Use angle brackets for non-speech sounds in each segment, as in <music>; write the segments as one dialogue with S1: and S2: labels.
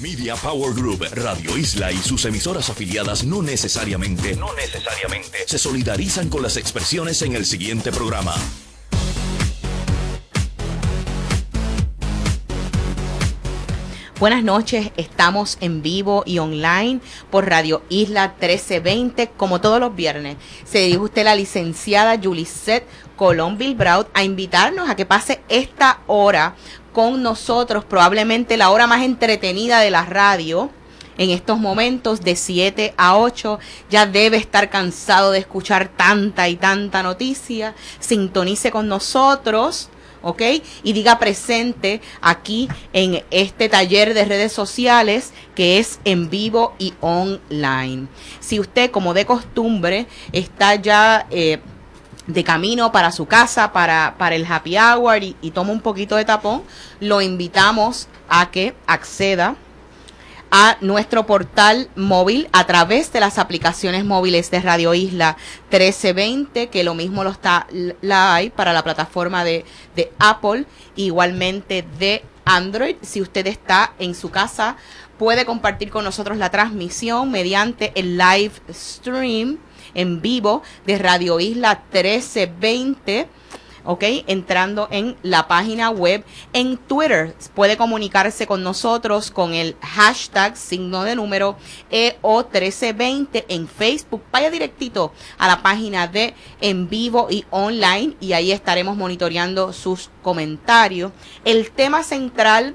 S1: Media Power Group, Radio Isla y sus emisoras afiliadas no necesariamente, se solidarizan con las expresiones en el siguiente programa.
S2: Buenas noches, estamos en vivo y online por Radio Isla 1320, como todos los viernes. Se dirige usted la licenciada Julisette Colón Bilbraut a invitarnos a que pase esta hora con nosotros, probablemente la hora más entretenida de la radio. En estos momentos de 7 a 8 ya debe estar cansado de escuchar tanta y tanta noticia. Sintonice con nosotros ¿ok? Y diga presente aquí en este taller de redes sociales que es en vivo y online. Si usted, como de costumbre, está ya... Eh, de camino para su casa, para, para el happy hour y, y toma un poquito de tapón, lo invitamos a que acceda a nuestro portal móvil a través de las aplicaciones móviles de Radio Isla 1320, que lo mismo lo está la hay para la plataforma de, de Apple, igualmente de Android. Si usted está en su casa, puede compartir con nosotros la transmisión mediante el live stream en vivo de Radio Isla 1320 ¿ok? Entrando en la página web. En Twitter puede comunicarse con nosotros con el hashtag signo de número EO1320 en Facebook. Vaya directito a la página de en vivo y online y ahí estaremos monitoreando sus comentarios. El tema central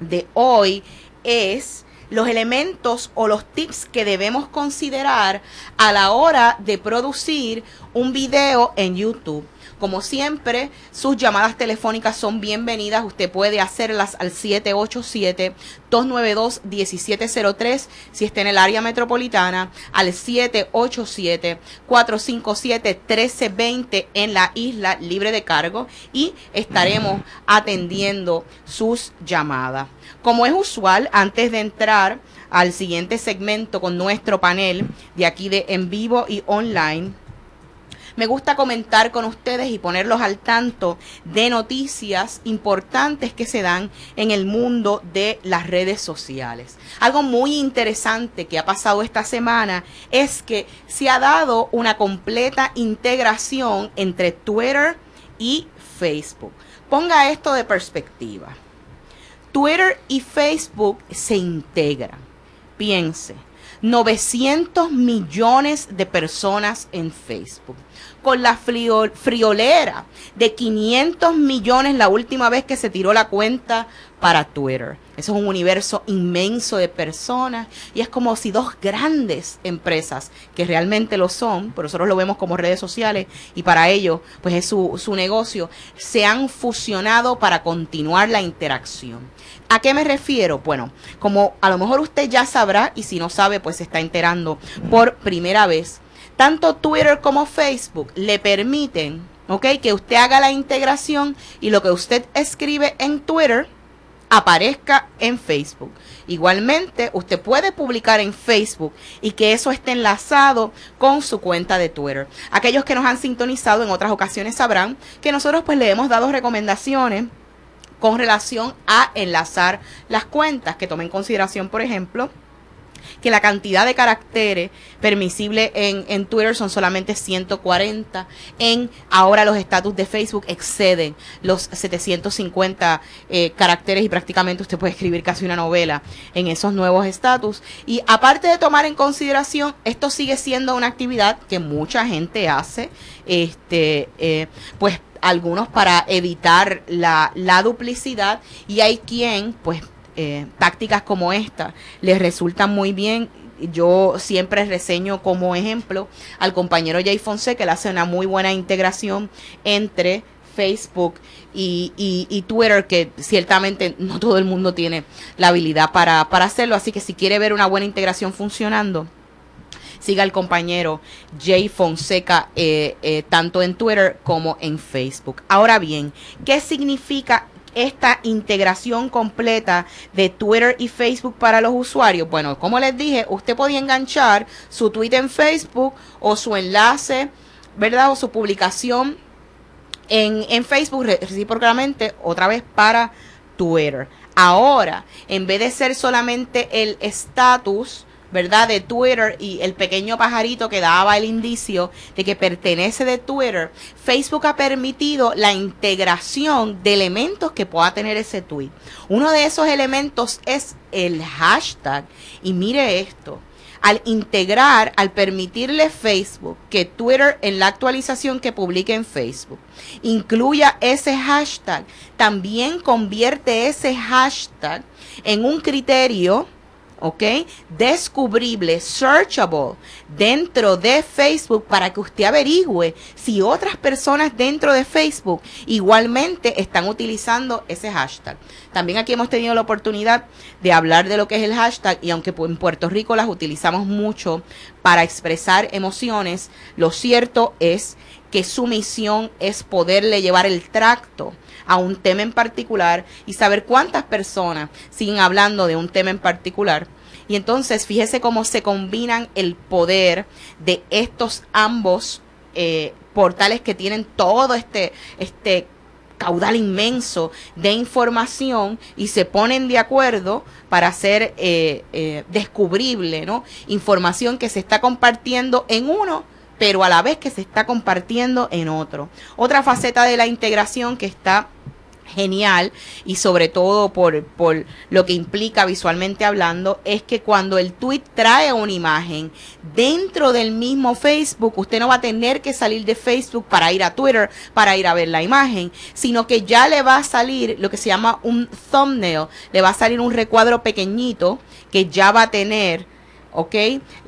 S2: de hoy es los elementos o los tips que debemos considerar a la hora de producir un video en YouTube. Como siempre, sus llamadas telefónicas son bienvenidas. Usted puede hacerlas al 787-292-1703 si está en el área metropolitana, al 787-457-1320 en la isla libre de cargo y estaremos atendiendo sus llamadas. Como es usual, antes de entrar al siguiente segmento con nuestro panel de aquí de en vivo y online, me gusta comentar con ustedes y ponerlos al tanto de noticias importantes que se dan en el mundo de las redes sociales. Algo muy interesante que ha pasado esta semana es que se ha dado una completa integración entre Twitter y Facebook. Ponga esto de perspectiva. Twitter y Facebook se integran. Piense, 900 millones de personas en Facebook con la friolera de 500 millones la última vez que se tiró la cuenta para Twitter. Eso es un universo inmenso de personas y es como si dos grandes empresas, que realmente lo son, pero nosotros lo vemos como redes sociales y para ello pues es su, su negocio, se han fusionado para continuar la interacción. ¿A qué me refiero? Bueno, como a lo mejor usted ya sabrá y si no sabe pues se está enterando por primera vez, tanto Twitter como Facebook le permiten, ¿ok? Que usted haga la integración y lo que usted escribe en Twitter aparezca en Facebook. Igualmente, usted puede publicar en Facebook y que eso esté enlazado con su cuenta de Twitter. Aquellos que nos han sintonizado en otras ocasiones sabrán que nosotros pues le hemos dado recomendaciones con relación a enlazar las cuentas, que tomen en consideración, por ejemplo, que la cantidad de caracteres permisible en, en Twitter son solamente 140. En ahora los estatus de Facebook exceden los 750 eh, caracteres y prácticamente usted puede escribir casi una novela en esos nuevos estatus. Y aparte de tomar en consideración, esto sigue siendo una actividad que mucha gente hace, este, eh, pues algunos para evitar la, la duplicidad y hay quien pues eh, tácticas como esta les resultan muy bien. Yo siempre reseño como ejemplo al compañero Jay Fonseca, que le hace una muy buena integración entre Facebook y, Twitter, que ciertamente no todo el mundo tiene la habilidad para, para hacerlo. Así que si quiere ver una buena integración funcionando, siga al compañero Jay Fonseca eh, eh, tanto en Twitter como en Facebook. Ahora bien, ¿qué significa esta integración completa de Twitter y Facebook para los usuarios? Bueno, como les dije, usted podía enganchar su tweet en Facebook o su enlace, ¿verdad? O su publicación en, en Facebook recíprocamente otra vez para Twitter. Ahora, en vez de ser solamente el estatus, ¿verdad? De Twitter y el pequeño pajarito que daba el indicio de que pertenece de Twitter, Facebook ha permitido la integración de elementos que pueda tener ese tweet. Uno de esos elementos es el hashtag. Y mire esto al integrar, al permitirle Facebook que Twitter en la actualización que publique en Facebook incluya ese hashtag, también convierte ese hashtag en un criterio ¿ok? Descubrible, searchable dentro de Facebook para que usted averigüe si otras personas dentro de Facebook igualmente están utilizando ese hashtag. También aquí hemos tenido la oportunidad de hablar de lo que es el hashtag y aunque en Puerto Rico las utilizamos mucho para expresar emociones, lo cierto es que su misión es poderle llevar el tracto a un tema en particular y saber cuántas personas siguen hablando de un tema en particular. Y entonces fíjese cómo se combinan el poder de estos ambos eh, portales que tienen todo este, este caudal inmenso de información y se ponen de acuerdo para hacer eh, eh, descubrible, ¿no? Información que se está compartiendo en uno pero a la vez que se está compartiendo en otro. Otra faceta de la integración que está genial y sobre todo por, por, lo que implica visualmente hablando es que cuando el tweet trae una imagen dentro del mismo Facebook, usted no va a tener que salir de Facebook para ir a Twitter para ir a ver la imagen, sino que ya le va a salir lo que se llama un thumbnail, le va a salir un recuadro pequeñito que ya va a tener ¿ok?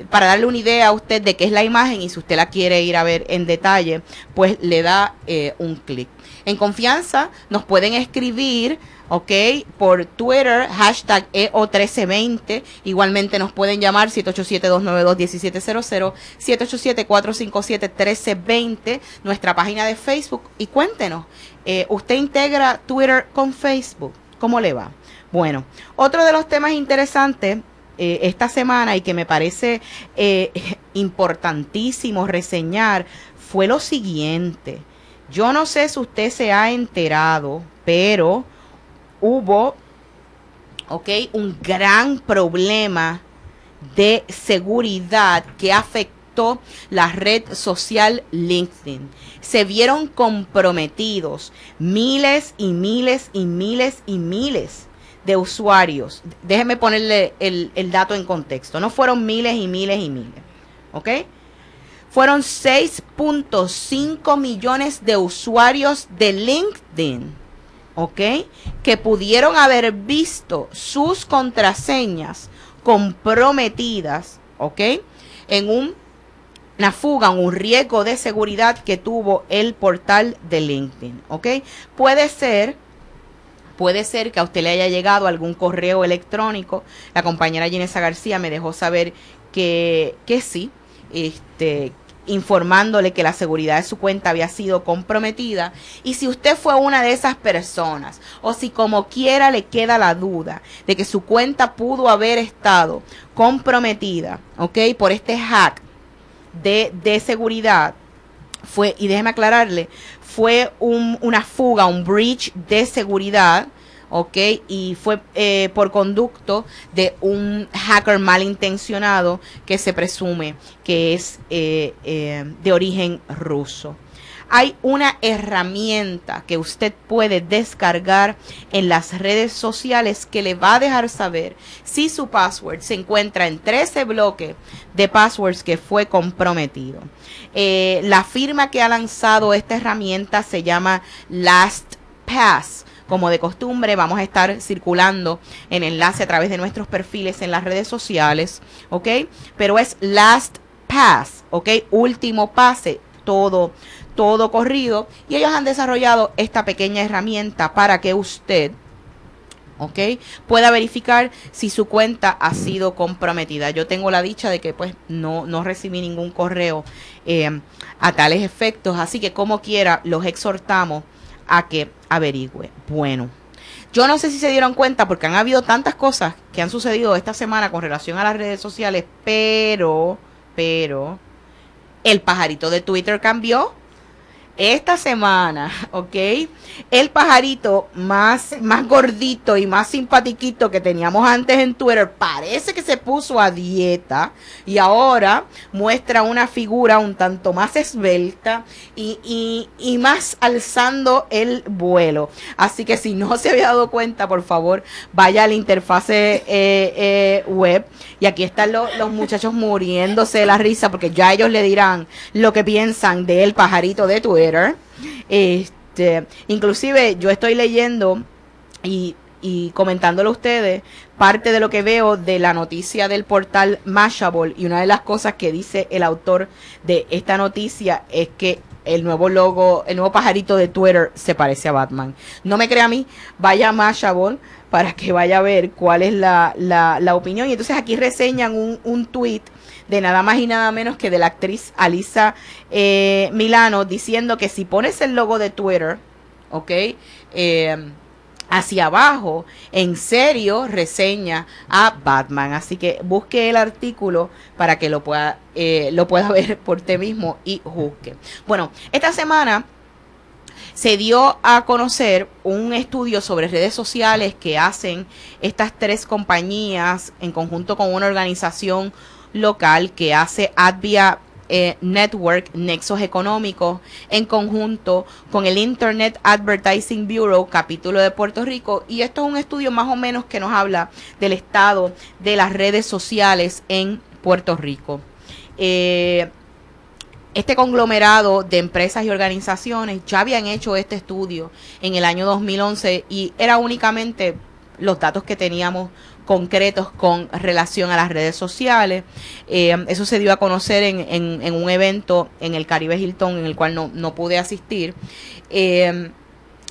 S2: Para darle una idea a usted de qué es la imagen y si usted la quiere ir a ver en detalle, pues le da eh, un clic. En confianza nos pueden escribir, ¿ok? Por Twitter, hashtag EO1320. Igualmente nos pueden llamar 787-292-1700, 787-457-1320, nuestra página de Facebook. Y cuéntenos, eh, ¿usted integra Twitter con Facebook? ¿Cómo le va? Bueno, otro de los temas interesantes eh, esta semana y que me parece eh, <laughs> importantísimo reseñar fue lo siguiente. Yo no sé si usted se ha enterado, pero hubo, un gran problema de seguridad que afectó la red social LinkedIn. Se vieron comprometidos miles y miles y miles y miles de usuarios. Déjeme ponerle el, dato en contexto. No fueron miles y miles y miles. ¿Ok? Fueron 6.5 millones de usuarios de LinkedIn. ¿Ok? Que pudieron haber visto sus contraseñas comprometidas. ¿Ok? En un, una fuga, un riesgo de seguridad que tuvo el portal de LinkedIn. ¿Ok? Puede ser Puede ser que a usted le haya llegado algún correo electrónico. La compañera Ginesa García me dejó saber que, que sí, este, informándole que la seguridad de su cuenta había sido comprometida. Y si usted fue una de esas personas, o si como quiera le queda la duda de que su cuenta pudo haber estado comprometida, ¿ok? Por este hack de, de seguridad, fue, y déjeme aclararle, fue un, una fuga, un breach de seguridad, ¿ok? Y fue eh, por conducto de un hacker malintencionado que se presume que es eh, eh, de origen ruso hay una herramienta que usted puede descargar en las redes sociales que le va a dejar saber si su password se encuentra en 13 bloques de passwords que fue comprometido. Eh, la firma que ha lanzado esta herramienta se llama LastPass como de costumbre, vamos a estar circulando en enlace a través de nuestros perfiles en las redes sociales, ¿ok? Pero es LastPass, ¿ok? Último pase, todo, todo corrido y ellos han desarrollado esta pequeña herramienta para que usted ¿ok? Pueda verificar si su cuenta ha sido comprometida. Yo tengo la dicha de que pues no, no recibí ningún correo eh, a tales efectos, así que como quiera los exhortamos a que averigüe. Bueno, yo no sé si se dieron cuenta porque han habido tantas cosas que han sucedido esta semana con relación a las redes sociales, pero, pero, el pajarito de Twitter cambió esta semana, <laughs> ¿ok? El pajarito más, más gordito y más simpatiquito que teníamos antes en Twitter parece que se puso a dieta y ahora muestra una figura un tanto más esbelta y, y, más alzando el vuelo. Así que si no se había dado cuenta, por favor, vaya a la interfase eh, eh, web y aquí están los muchachos muriéndose de la risa porque ya ellos le dirán lo que piensan del pajarito de Twitter. Este, inclusive yo estoy leyendo y, y comentándolo a ustedes parte de lo que veo de la noticia del portal Mashable y una de las cosas que dice el autor de esta noticia es que el nuevo logo, el nuevo pajarito de Twitter se parece a Batman. No me crea a mí, vaya a Mashable para que vaya a ver cuál es la, la, opinión. Y entonces aquí reseñan un, un tweet de nada más y nada menos que de la actriz Alisa eh, Milano diciendo que si pones el logo de Twitter, ¿ok? Eh, hacia abajo, en serio, reseña a Batman. Así que busque el artículo para que lo pueda, eh, lo pueda <laughs> ver por ti mismo y juzgue. Bueno, esta semana se dio a conocer un estudio sobre redes sociales que hacen estas tres compañías en conjunto con una organización local que hace Advia eh, Network Nexos Económicos en conjunto con el Internet Advertising Bureau, capítulo de Puerto Rico. Y esto es un estudio más o menos que nos habla del estado de las redes sociales en Puerto Rico. Eh, este conglomerado de empresas y organizaciones ya habían hecho este estudio en el año 2011 y era únicamente los datos que teníamos concretos con relación a las redes sociales. Eh, eso se dio a conocer en, un evento en el Caribe Hilton en el cual no, no pude asistir. Eh,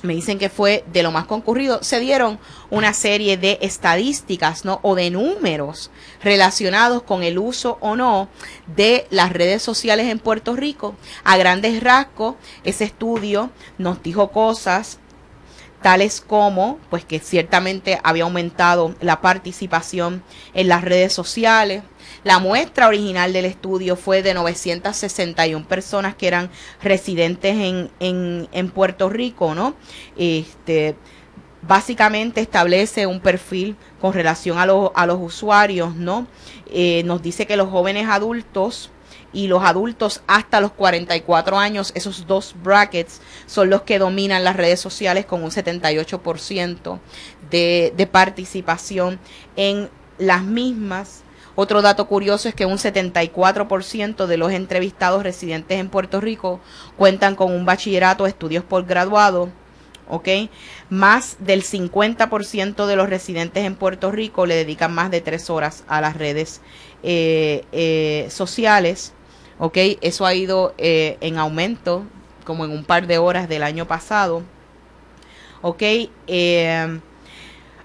S2: me dicen que fue de lo más concurrido, se dieron una serie de estadísticas, ¿no? O de números relacionados con el uso o no de las redes sociales en Puerto Rico. A grandes rasgos, ese estudio nos dijo cosas tales como, pues que ciertamente había aumentado la participación en las redes sociales, la muestra original del estudio fue de 961 personas que eran residentes en, en, Puerto Rico, ¿no? Este, básicamente establece un perfil con relación a, los, a los usuarios, ¿no? Eh, nos dice que los jóvenes adultos y los adultos hasta los 44 años, esos dos brackets son los que dominan las redes sociales con un 78% de, de participación en las mismas. Otro dato curioso es que un 74% de los entrevistados residentes en Puerto Rico cuentan con un bachillerato o estudios posgraduados. ¿ok? Más del 50% de los residentes en Puerto Rico le dedican más de tres horas a las redes eh, eh, sociales, ¿ok? Eso ha ido eh, en aumento, como en un par de horas del año pasado, ¿ok?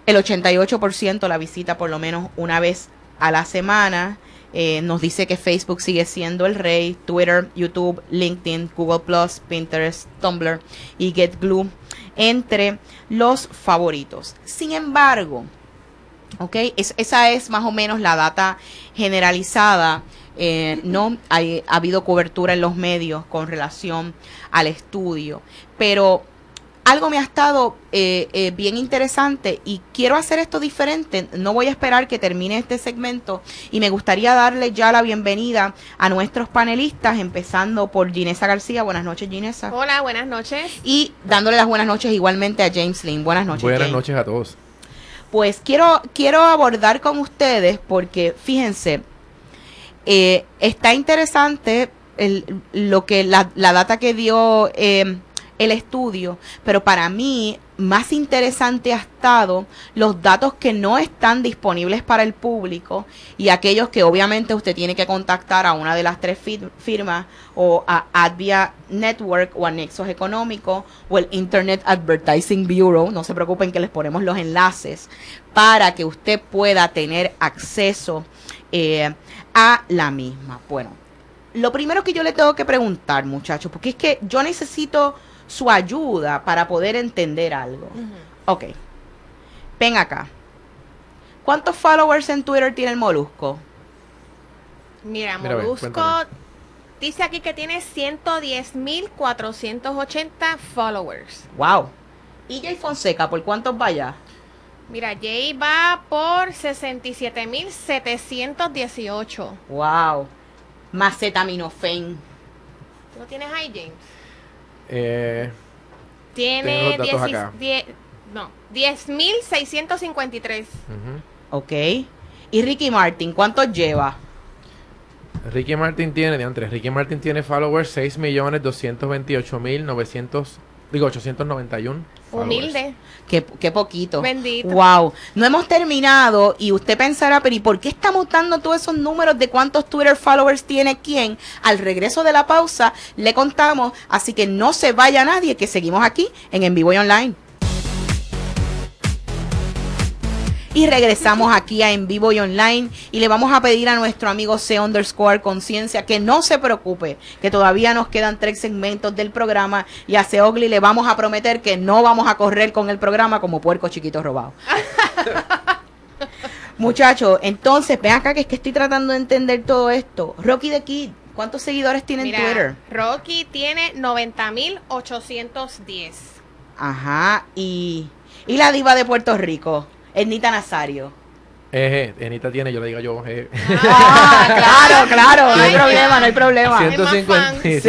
S2: el 88% la visita por lo menos una vez a la semana. Eh, nos dice que Facebook sigue siendo el rey, Twitter, YouTube, LinkedIn, Google Pinterest, Tumblr y GetGlue entre los favoritos. Sin embargo, ok, esa es más o menos la data generalizada. Eh, no hay, ha habido cobertura en los medios con relación al estudio, pero algo me ha estado eh, eh, bien interesante y quiero hacer esto diferente. No voy a esperar que termine este segmento y me gustaría darle ya la bienvenida a nuestros panelistas, empezando por Ginesa García. Buenas noches, Ginesa.
S3: Hola, buenas noches.
S2: Y dándole las buenas noches igualmente a James Lynn. Buenas noches.
S4: Buenas noches a todos.
S2: Pues quiero, quiero abordar con ustedes porque fíjense, eh, está interesante lo que la, data que dio el estudio, pero para mí más interesante ha estado los datos que no están disponibles para el público y aquellos que obviamente usted tiene que contactar a una de las tres firmas o a Advia Network o a Nexos Económico o el Internet Advertising Bureau, no se preocupen que les ponemos los enlaces para que usted pueda tener acceso eh, a la misma. Bueno, lo primero que yo le tengo que preguntar muchachos, porque es que yo necesito su ayuda para poder entender algo. Ok. Ven acá. ¿Cuántos followers en Twitter tiene el Molusco?
S3: Mira, Molusco dice aquí que tiene 110.480 followers.
S2: Wow. ¿Y Jay Fonseca, por cuántos vaya?
S3: Mira, Jay va por 67.718.
S2: Wow. Macetaminofen.
S3: ¿Tú lo tienes ahí, James?
S4: Eh,
S3: Tiene
S4: Tengo los datos
S3: 10
S4: acá.
S3: die- no, 10.653.
S4: ujú.
S2: Ok. ¿Y Ricky Martin, cuántos lleva?
S4: Ricky Martin tiene, de antes, Ricky Martin tiene followers 6.228.900, digo 891. followers.
S3: Humilde.
S2: Qué, qué poquito.
S3: Bendito.
S2: Wow. No hemos terminado y usted pensará, pero ¿y por qué estamos dando todos esos números de cuántos Twitter followers tiene quién? Al regreso de la pausa le contamos, así que no se vaya nadie, que seguimos aquí en En Vivo y Online. Y regresamos aquí a En Vivo y Online y le vamos a pedir a nuestro amigo C underscore Conciencia que no se preocupe, que todavía nos quedan tres segmentos del programa y a Seogli le vamos a prometer que no vamos a correr con el programa como puerco chiquito robado. <laughs> Muchachos, entonces ven acá que es que estoy tratando de entender todo esto. Rocky the Kid, ¿cuántos seguidores tiene
S3: Mira,
S2: en Twitter?
S3: Rocky tiene 90.810.
S2: Ajá, y, y la diva de Puerto Rico, Ernita Nazario.
S4: Eh, eh, Anita tiene, yo le digo yo. eh,
S2: Ah, <laughs> claro, claro, no hay
S3: Ay,
S2: problema, no hay problema.
S3: Cien- más
S4: 150
S3: fans.
S2: Sí.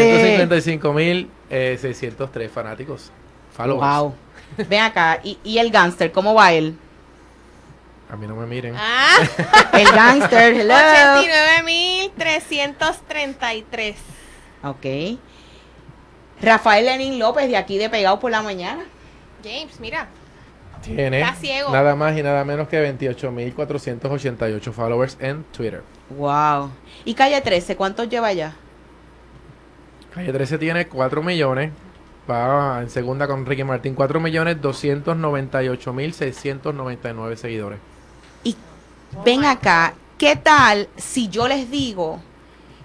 S4: 155.603 fanáticos. Followers.
S2: Wow. Ven acá, y, y el gangster, ¿cómo va él?
S4: A mí no me miren.
S3: Ah, <laughs>
S2: El gangster, hello.
S3: 89.333.
S2: Ok. Rafael Lenín López, de aquí de Pegado por la Mañana.
S3: James, mira.
S4: Tiene
S3: Está ciego.
S4: nada más y nada menos que 28.488 followers en Twitter.
S2: Wow. Y Calle 13, ¿cuántos lleva ya?
S4: Calle 13 tiene 4 millones. Va en segunda con Ricky Martin. 4 millones 298.699 seguidores.
S2: Y ven acá, ¿qué tal si yo les digo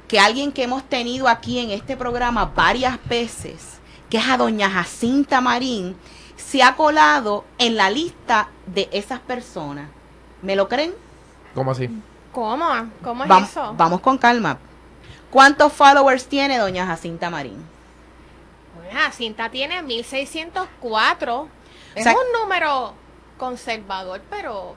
S2: que alguien que hemos tenido aquí en este programa varias veces, que es a doña Jacinta Marín, se ha colado en la lista de esas personas? ¿Me lo creen?
S4: ¿Cómo así?
S3: ¿Cómo? ¿Cómo es
S2: Vam-
S3: eso?
S2: Vamos con calma. ¿Cuántos followers tiene doña Jacinta Marín?
S3: Bueno, Cinta tiene 1604. Es
S2: sea-
S3: un número conservador, pero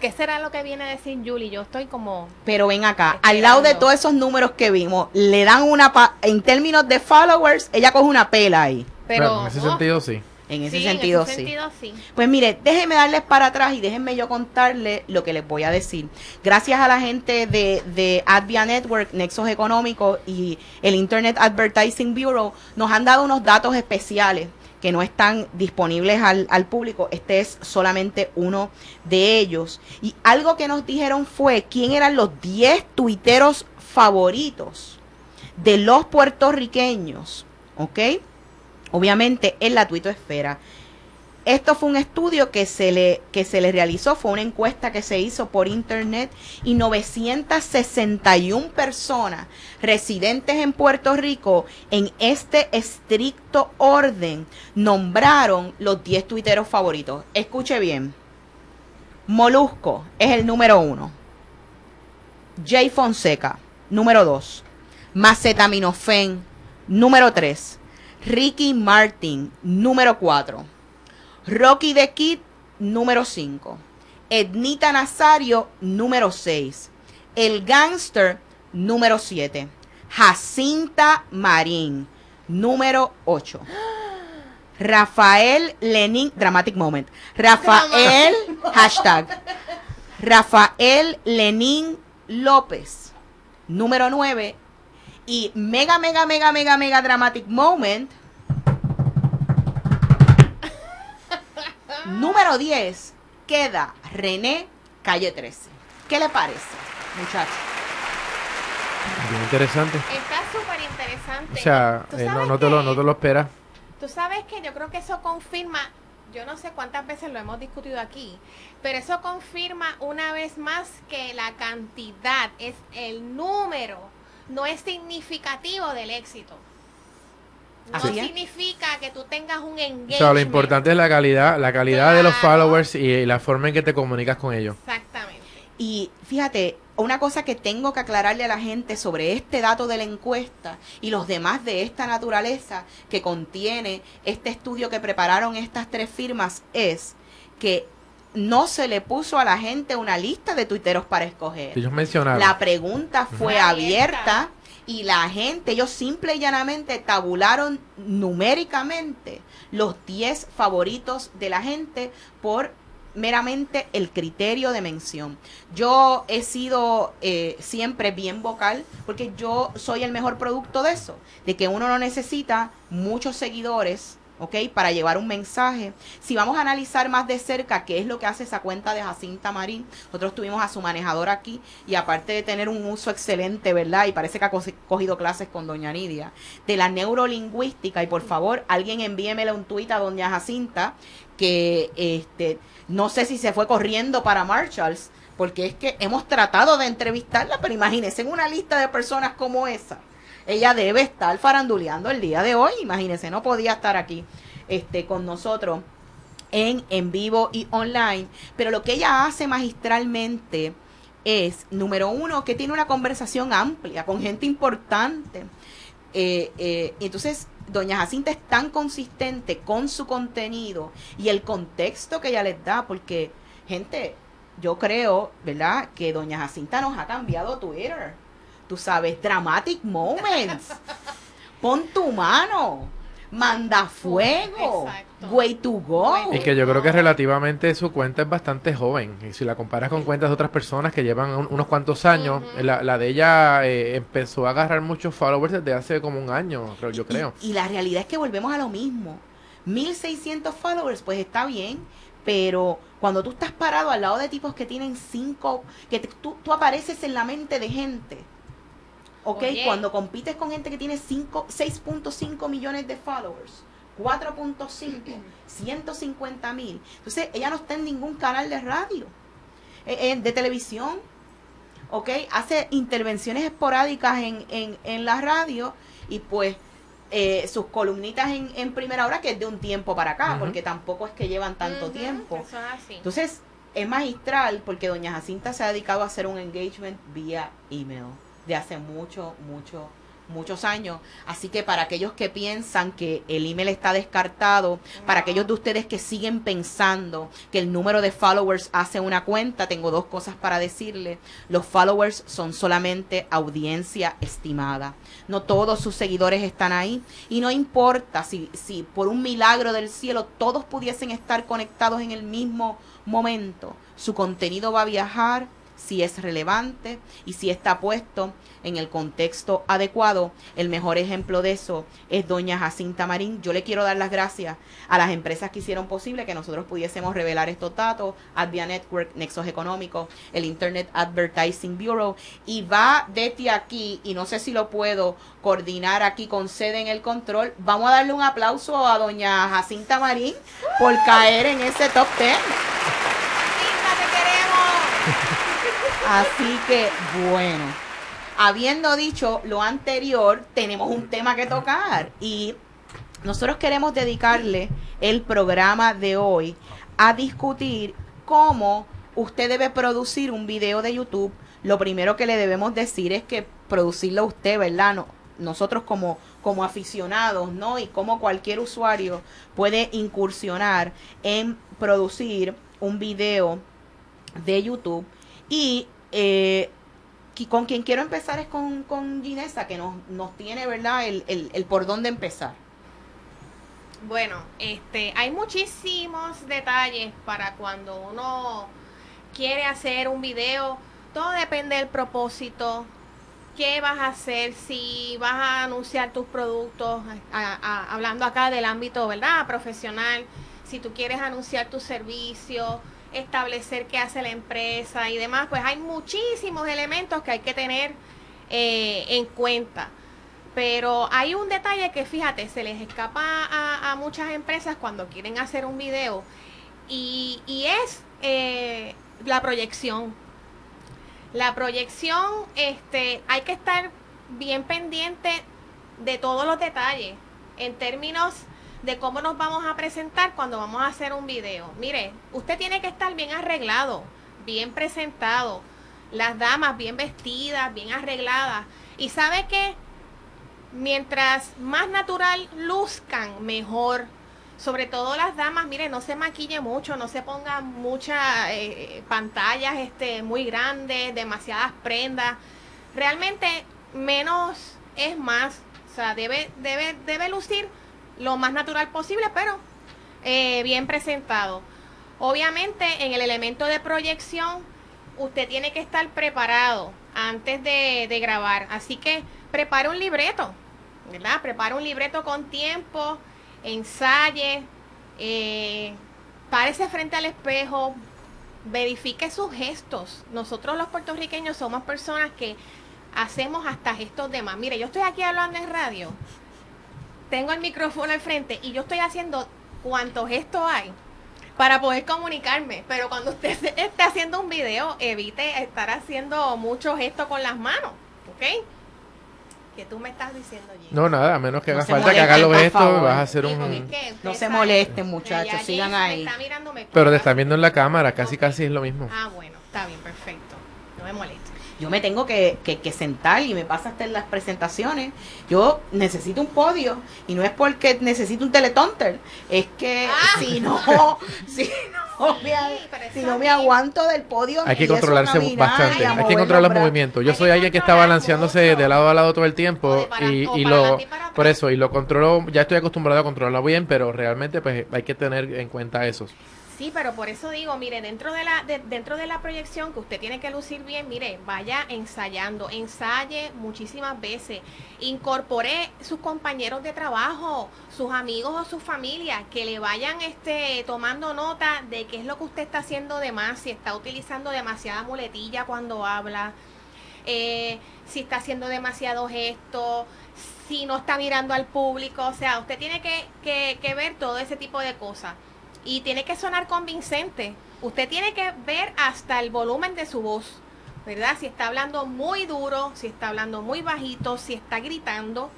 S3: ¿qué será lo que viene a decir Julie? Yo estoy como...
S2: Pero ven acá,
S3: Esperando.
S2: al lado de todos esos números que vimos, le dan una, pa- en términos de followers, ella coge una pela ahí.
S3: Pero,
S4: en ese
S3: oh,
S4: sentido sí.
S2: En ese
S3: sí,
S2: sentido,
S3: en ese
S2: sí.
S3: sentido sí.
S2: Pues mire, déjenme darles para atrás y déjenme yo contarles lo que les voy a decir. Gracias a la gente de, de Advia Network, Nexos Económicos y el Internet Advertising Bureau, nos han dado unos datos especiales que no están disponibles al, al público. Este es solamente uno de ellos. Y algo que nos dijeron fue quién eran los 10 tuiteros favoritos de los puertorriqueños. ¿Ok? Obviamente en la tuitosfera. Esto fue un estudio que se le que se le realizó, fue una encuesta que se hizo por internet y 961 personas residentes en Puerto Rico en este estricto orden nombraron los 10 tuiteros favoritos. Escuche bien. Molusco es el número uno. Jay Fonseca, número 2. Macetaminofen, número 3. Ricky Martin, número 4. Rocky the Kid, número 5. Ednita Nazario, número 6. El Gangster, número 7. Jacinta Marín, número 8. Rafael Lenin, dramatic moment. Rafael, <laughs> hashtag. Rafael Lenín López, número 9. Y mega, mega, mega, mega, mega dramatic moment. <laughs> Número 10 queda René Calle 13. ¿Qué le parece, muchachos?
S4: Bien interesante.
S3: Está súper interesante.
S4: O sea,
S3: ¿Tú
S4: eh, no, no te lo, no te lo esperas.
S3: Tú sabes que yo creo que eso confirma, yo no sé cuántas veces lo hemos discutido aquí, pero eso confirma una vez más que la cantidad es el número, no es significativo del éxito. No significa que tú tengas un engagement.
S4: O sea, lo importante es la calidad, la calidad de los followers y la forma en que te comunicas con ellos.
S3: Exactamente.
S2: Y fíjate, una cosa que tengo que aclararle a la gente sobre este dato de la encuesta y los demás de esta naturaleza que contiene este estudio que prepararon estas tres firmas es que no se le puso a la gente una lista de tuiteros para escoger.
S4: Ellos mencionaron.
S2: La pregunta fue abierta y la gente, ellos simple y llanamente tabularon numéricamente los 10 favoritos de la gente por meramente el criterio de mención. Yo he sido eh, siempre bien vocal porque yo soy el mejor producto de eso, de que uno no necesita muchos seguidores ¿ok? Para llevar un mensaje. Si vamos a analizar más de cerca qué es lo que hace esa cuenta de Jacinta Marín, nosotros tuvimos a su manejador aquí y aparte de tener un uso excelente, ¿verdad? Y parece que ha cogido clases con doña Nidia, de la neurolingüística y por favor alguien envíemele un tuit a doña Jacinta que este no sé si se fue corriendo para Marshalls, porque es que hemos tratado de entrevistarla, pero imagínense en una lista de personas como esa ella debe estar faranduleando el día de hoy. Imagínense, no podía estar aquí este, con nosotros en, en vivo y online. Pero lo que ella hace magistralmente es, número uno, que tiene una conversación amplia con gente importante. Eh, eh, entonces, doña Jacinta es tan consistente con su contenido y el contexto que ella les da, porque, gente, yo creo, ¿verdad?, que doña Jacinta nos ha cambiado Twitter tú sabes, dramatic moments. Pon tu mano. Manda fuego. Way to go.
S4: Y que yo creo que relativamente su cuenta es bastante joven. Y si la comparas con cuentas de otras personas que llevan unos cuantos años, la, de ella eh, empezó a agarrar muchos followers desde hace como un año, creo, yo creo.
S2: Y, la realidad es que volvemos a lo mismo. 1600 followers, pues está bien, pero cuando tú estás parado al lado de tipos que tienen 5, que tú, tú apareces en la mente de gente ¿ok? Cuando compites con gente que tiene 6.5 millones de followers, 4.5, 150 <clears throat> mil. Entonces, ella no está en ningún canal de radio, eh, eh, de televisión, ¿ok? Hace intervenciones esporádicas en, en, en la radio y pues eh, sus columnitas en, en, primera hora, que es de un tiempo para acá, porque tampoco es que llevan tanto tiempo. Entonces, es magistral porque doña Jacinta se ha dedicado a hacer un engagement vía email de hace mucho, mucho, muchos años. Así que para aquellos que piensan que el email está descartado, para aquellos de ustedes que siguen pensando que el número de followers hace una cuenta, tengo dos cosas para decirle. Los followers son solamente audiencia estimada. No todos sus seguidores están ahí y no importa si, si por un milagro del cielo todos pudiesen estar conectados en el mismo momento. Su contenido va a viajar si es relevante y si está puesto en el contexto adecuado. El mejor ejemplo de eso es doña Jacinta Marín. Yo le quiero dar las gracias a las empresas que hicieron posible que nosotros pudiésemos revelar estos datos, Advia Network, Nexos Económicos, el Internet Advertising Bureau, y va desde aquí, y no sé si lo puedo coordinar aquí con sede en el control, vamos a darle un aplauso a doña Jacinta Marín por caer en ese top 10. Así que, bueno, habiendo dicho lo anterior, tenemos un tema que tocar y nosotros queremos dedicarle el programa de hoy a discutir cómo usted debe producir un video de YouTube. Lo primero que le debemos decir es que producirlo usted, ¿verdad? No, nosotros como, como aficionados, ¿no? Y como cualquier usuario puede incursionar en producir un video de YouTube y eh, con quien quiero empezar es con, con Ginesa, que nos, nos tiene, ¿verdad?, el, el, por dónde empezar.
S3: Bueno, este, hay muchísimos detalles para cuando uno quiere hacer un video. Todo depende del propósito. ¿Qué vas a hacer? Si vas a anunciar tus productos, hablando acá del ámbito, ¿verdad? Profesional. Si tú quieres anunciar tu servicio, establecer qué hace la empresa y demás, pues hay muchísimos elementos que hay que tener eh, en cuenta. Pero hay un detalle que fíjate, se les escapa a, muchas empresas cuando quieren hacer un video y, es eh, la proyección. La proyección, este, hay que estar bien pendiente de todos los detalles en términos de cómo nos vamos a presentar cuando vamos a hacer un video. Mire, usted tiene que estar bien arreglado, bien presentado. las damas bien vestidas, bien arregladas. Y sabe que mientras más natural luzcan, mejor. Sobre todo las damas, mire, no se maquille mucho, no se pongan muchas eh, pantallas este, muy grandes, demasiadas prendas. Realmente menos es más. O sea, debe, debe, debe lucir lo más natural posible, pero eh, bien presentado. Obviamente en el elemento de proyección usted tiene que estar preparado antes de, grabar. Así que prepare un libreto, ¿verdad? Prepare un libreto con tiempo, ensaye, eh, párese frente al espejo, verifique sus gestos. Nosotros los puertorriqueños somos personas que hacemos hasta gestos de más. Mire, yo estoy aquí hablando en radio, tengo el micrófono al frente y yo estoy haciendo cuántos gestos hay para poder comunicarme. Pero cuando usted esté haciendo un video, evite estar haciendo muchos gestos con las manos, ¿ok? Que tú me estás diciendo,
S4: No, nada, a menos que haga falta que haga los gestos, vas a hacer un...
S2: no se molesten, muchachos, sigan ahí.
S4: Pero te están viendo en la cámara, casi casi es lo mismo.
S3: Ah, bueno, está bien, perfecto. No me moleste
S2: yo me tengo que, que, sentar y me pasa hasta en las presentaciones. Yo necesito un podio y no es porque necesito un teletonter, es que ah. si no, <laughs> si no, me, si no me aguanto del podio.
S4: Hay que controlarse bastante, hay que controlar los movimientos. Yo soy alguien que está balanceándose de lado a lado todo el tiempo y, y lo, por eso, y lo controlo, ya estoy acostumbrado a controlarlo bien, pero realmente pues hay que tener en cuenta eso.
S3: Sí, pero por eso digo, mire, dentro de la dentro de la proyección que usted tiene que lucir bien, mire, vaya ensayando, ensaye muchísimas veces, incorpore sus compañeros de trabajo, sus amigos o su familia, que le vayan este tomando nota de qué es lo que usted está haciendo de más, si está utilizando demasiada muletilla cuando habla, eh, si está haciendo demasiado gesto, si no está mirando al público, o sea, usted tiene que, que ver todo ese tipo de cosas y tiene que sonar convincente. Usted tiene que ver hasta el volumen de su voz, ¿verdad? Si está hablando muy duro, si está hablando muy bajito, si está gritando,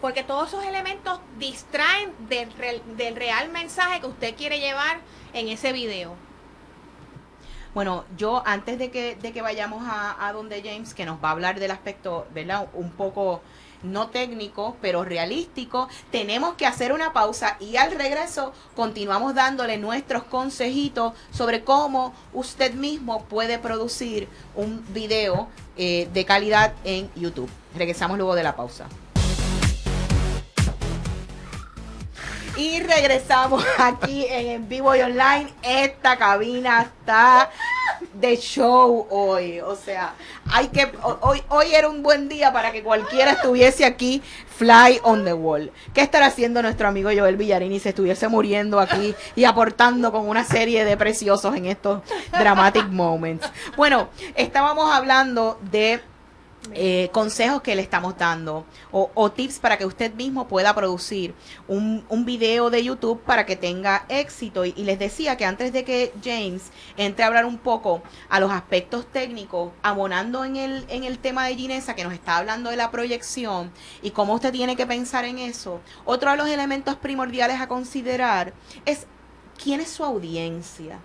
S3: porque todos esos elementos distraen del, real mensaje que usted quiere llevar en ese video.
S2: Bueno, yo antes de que, de que vayamos a, a donde James, que nos va a hablar del aspecto, ¿verdad? Un poco no técnico, pero realístico, tenemos que hacer una pausa y al regreso continuamos dándole nuestros consejitos sobre cómo usted mismo puede producir un video eh, de calidad en YouTube. Regresamos luego de la pausa. Y regresamos <laughs> aquí en, en vivo y online. Esta cabina está de show hoy. O sea, hay que hoy hoy era un buen día para que cualquiera estuviese aquí fly on the wall. ¿Qué estará haciendo nuestro amigo Joel Villarini si estuviese muriendo aquí y aportando con una serie de preciosos en estos dramatic moments? Bueno, estábamos hablando de eh, consejos que le estamos dando o, tips para que usted mismo pueda producir un, video de YouTube para que tenga éxito. Y, les decía que antes de que James entre a hablar un poco a los aspectos técnicos, abonando en el, en el tema de Ginesa, que nos está hablando de la proyección y cómo usted tiene que pensar en eso, otro de los elementos primordiales a considerar es quién es su audiencia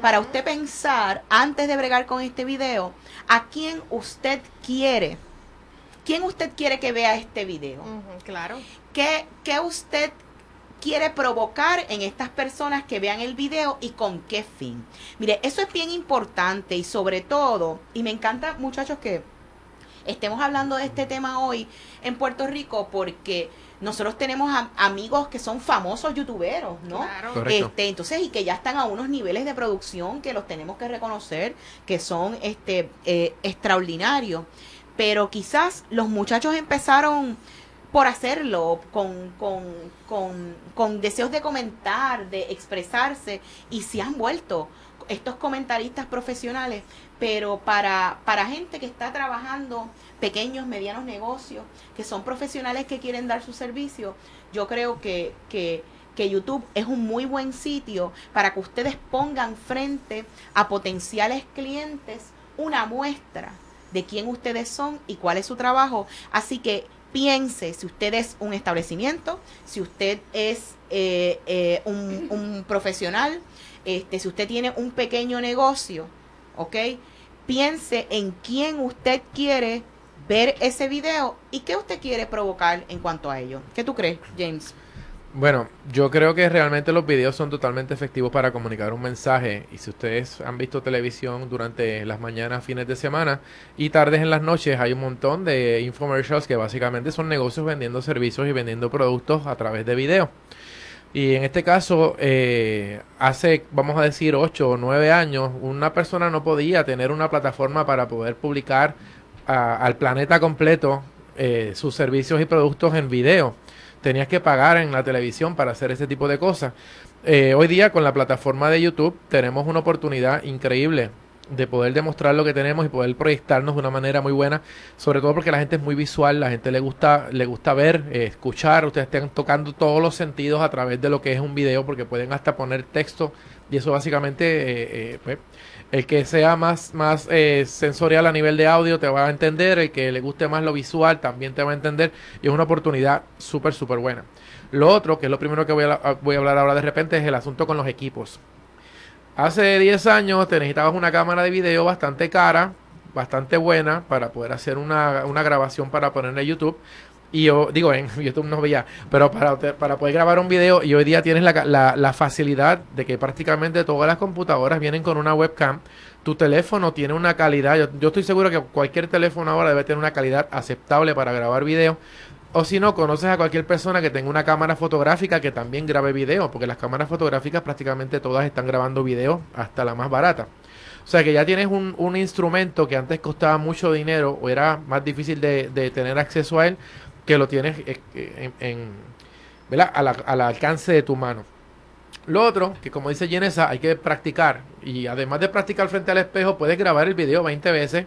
S2: para usted pensar, antes de bregar con este video, a quién usted quiere. ¿Quién usted quiere que vea este video?
S3: claro.
S2: ¿Qué, ¿Qué usted quiere provocar en estas personas que vean el video y con qué fin? Mire, eso es bien importante y sobre todo, y me encanta muchachos que estemos hablando de este tema hoy en Puerto Rico porque nosotros tenemos amigos que son famosos youtuberos, ¿no? Claro. Este, entonces, y que ya están a unos niveles de producción que los tenemos que reconocer, que son este eh, extraordinarios. Pero quizás los muchachos empezaron por hacerlo, con, con, con, con deseos de comentar, de expresarse, y se han vuelto estos comentaristas profesionales, pero para, para gente que está trabajando pequeños, medianos negocios, que son profesionales que quieren dar su servicio, yo creo que, que, que YouTube es un muy buen sitio para que ustedes pongan frente a potenciales clientes una muestra de quién ustedes son y cuál es su trabajo. Así que piense si usted es un establecimiento, si usted es eh, eh, un, un, profesional, este, si usted tiene un pequeño negocio, ¿ok? piense en quién usted quiere ver ese video y qué usted quiere provocar en cuanto a ello. ¿Qué tú crees, James?
S4: Bueno, yo creo que realmente los videos son totalmente efectivos para comunicar un mensaje. Y si ustedes han visto televisión durante las mañanas, fines de semana y tardes en las noches, hay un montón de infomercials que básicamente son negocios vendiendo servicios y vendiendo productos a través de video. Y en este caso, eh, hace, vamos a decir, 8 o 9 años, una persona no podía tener una plataforma para poder publicar al planeta completo eh, sus servicios y productos en video tenías que pagar en la televisión para hacer ese tipo de cosas. Eh, hoy día con la plataforma de YouTube tenemos una oportunidad increíble de poder demostrar lo que tenemos y poder proyectarnos de una manera muy buena, sobre todo porque la gente es muy visual, la gente le gusta le gusta ver, eh, escuchar, ustedes están tocando todos los sentidos a través de lo que es un video porque pueden hasta poner texto y eso básicamente eh, pues, el que sea más, más eh, sensorial a nivel de audio te va a entender, el que le guste más lo visual también te va a entender y es una oportunidad súper, súper buena. Lo otro, que es lo primero que voy a, voy a hablar ahora de repente, es el asunto con los equipos. Hace 10 años te necesitabas una cámara de video bastante cara, bastante buena para poder hacer una, una grabación para ponerla en YouTube. Y yo digo, en <laughs> YouTube no veía, pero para, para poder grabar un video y hoy día tienes la, la, facilidad de que prácticamente todas las computadoras vienen con una webcam. Tu teléfono tiene una calidad, yo, yo estoy seguro que cualquier teléfono ahora debe tener una calidad aceptable para grabar video. O si no, conoces a cualquier persona que tenga una cámara fotográfica que también grabe video, porque las cámaras fotográficas prácticamente todas están grabando video, hasta la más barata. O sea que ya tienes un, instrumento que antes costaba mucho dinero o era más difícil de, tener acceso a él que lo tienes eh, en, en al alcance de tu mano. Lo otro, que como dice Genesa, hay que practicar. Y además de practicar frente al espejo, puedes grabar el video 20 veces.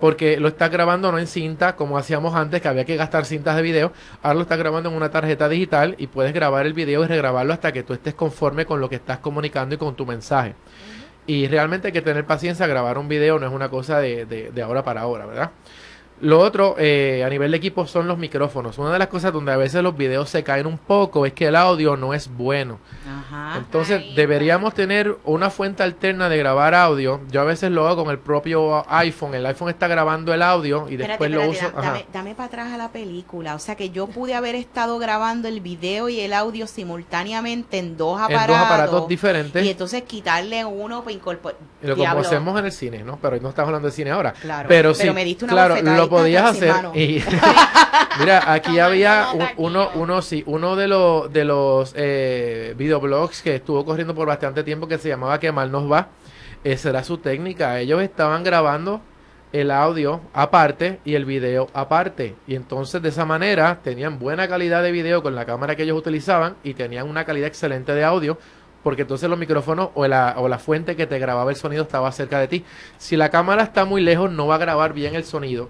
S4: Porque lo estás grabando no en cinta, como hacíamos antes, que había que gastar cintas de video. Ahora lo estás grabando en una tarjeta digital y puedes grabar el video y regrabarlo hasta que tú estés conforme con lo que estás comunicando y con tu mensaje. Y realmente hay que tener paciencia. Grabar un video no es una cosa de, de, de ahora para ahora, ¿verdad? Lo otro, eh, a nivel de equipo, son los micrófonos. Una de las cosas donde a veces los videos se caen un poco es que el audio no es bueno. Entonces, deberíamos tener una fuente alterna de grabar audio. Yo a veces lo hago con el propio iPhone. El iPhone está grabando el audio y después lo uso.
S2: Dame, para atrás a la película. O sea que yo pude haber estado grabando el video y el audio simultáneamente en dos aparatos. En dos aparatos
S4: diferentes.
S2: Y entonces quitarle uno para incorporar.
S4: Lo como hacemos en el cine, ¿no? Pero no estamos hablando de cine ahora.
S2: Claro. Pero, sí,
S4: me diste una claro, podías hacer. Y, <laughs> mira, aquí había uno, uno, sí, uno de los de los eh, videoblogs que estuvo corriendo por bastante tiempo que se llamaba Que mal nos va. Esa era su técnica. Ellos estaban grabando el audio aparte y el video aparte. Y entonces de esa manera tenían buena calidad de video con la cámara que ellos utilizaban y tenían una calidad excelente de audio porque entonces los micrófonos o la, o la fuente que te grababa el sonido estaba cerca de ti. Si la cámara está muy lejos no va a grabar bien el sonido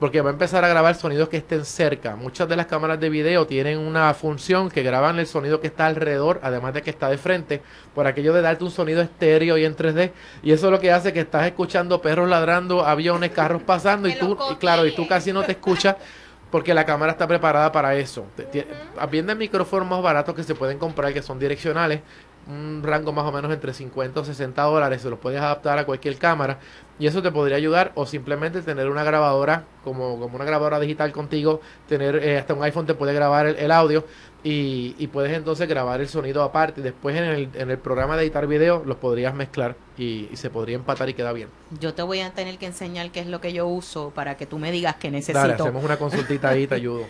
S4: porque va a empezar a grabar sonidos que estén cerca. Muchas de las cámaras de video tienen una función que graban el sonido que está alrededor, además de que está de frente, por aquello de darte un sonido estéreo y en 3D. Y eso es lo que hace que estás escuchando perros ladrando, aviones, carros pasando y tú, y claro, y tú casi no te escuchas porque la cámara está preparada para eso. Habiendo micrófonos más baratos que se pueden comprar, que son direccionales, un rango más o menos entre 50 o 60 dólares, se los puedes adaptar a cualquier cámara y eso te podría ayudar o simplemente tener una grabadora como, como una grabadora digital contigo, tener eh, hasta un iPhone te puede grabar el, audio y, y, puedes entonces grabar el sonido aparte y después en el, en el programa de editar video los podrías mezclar y, se podría empatar y queda bien.
S2: Yo te voy a tener que enseñar qué es lo que yo uso para que tú me digas que necesito.
S4: Dale, hacemos una consultita ahí te <laughs> ayudo.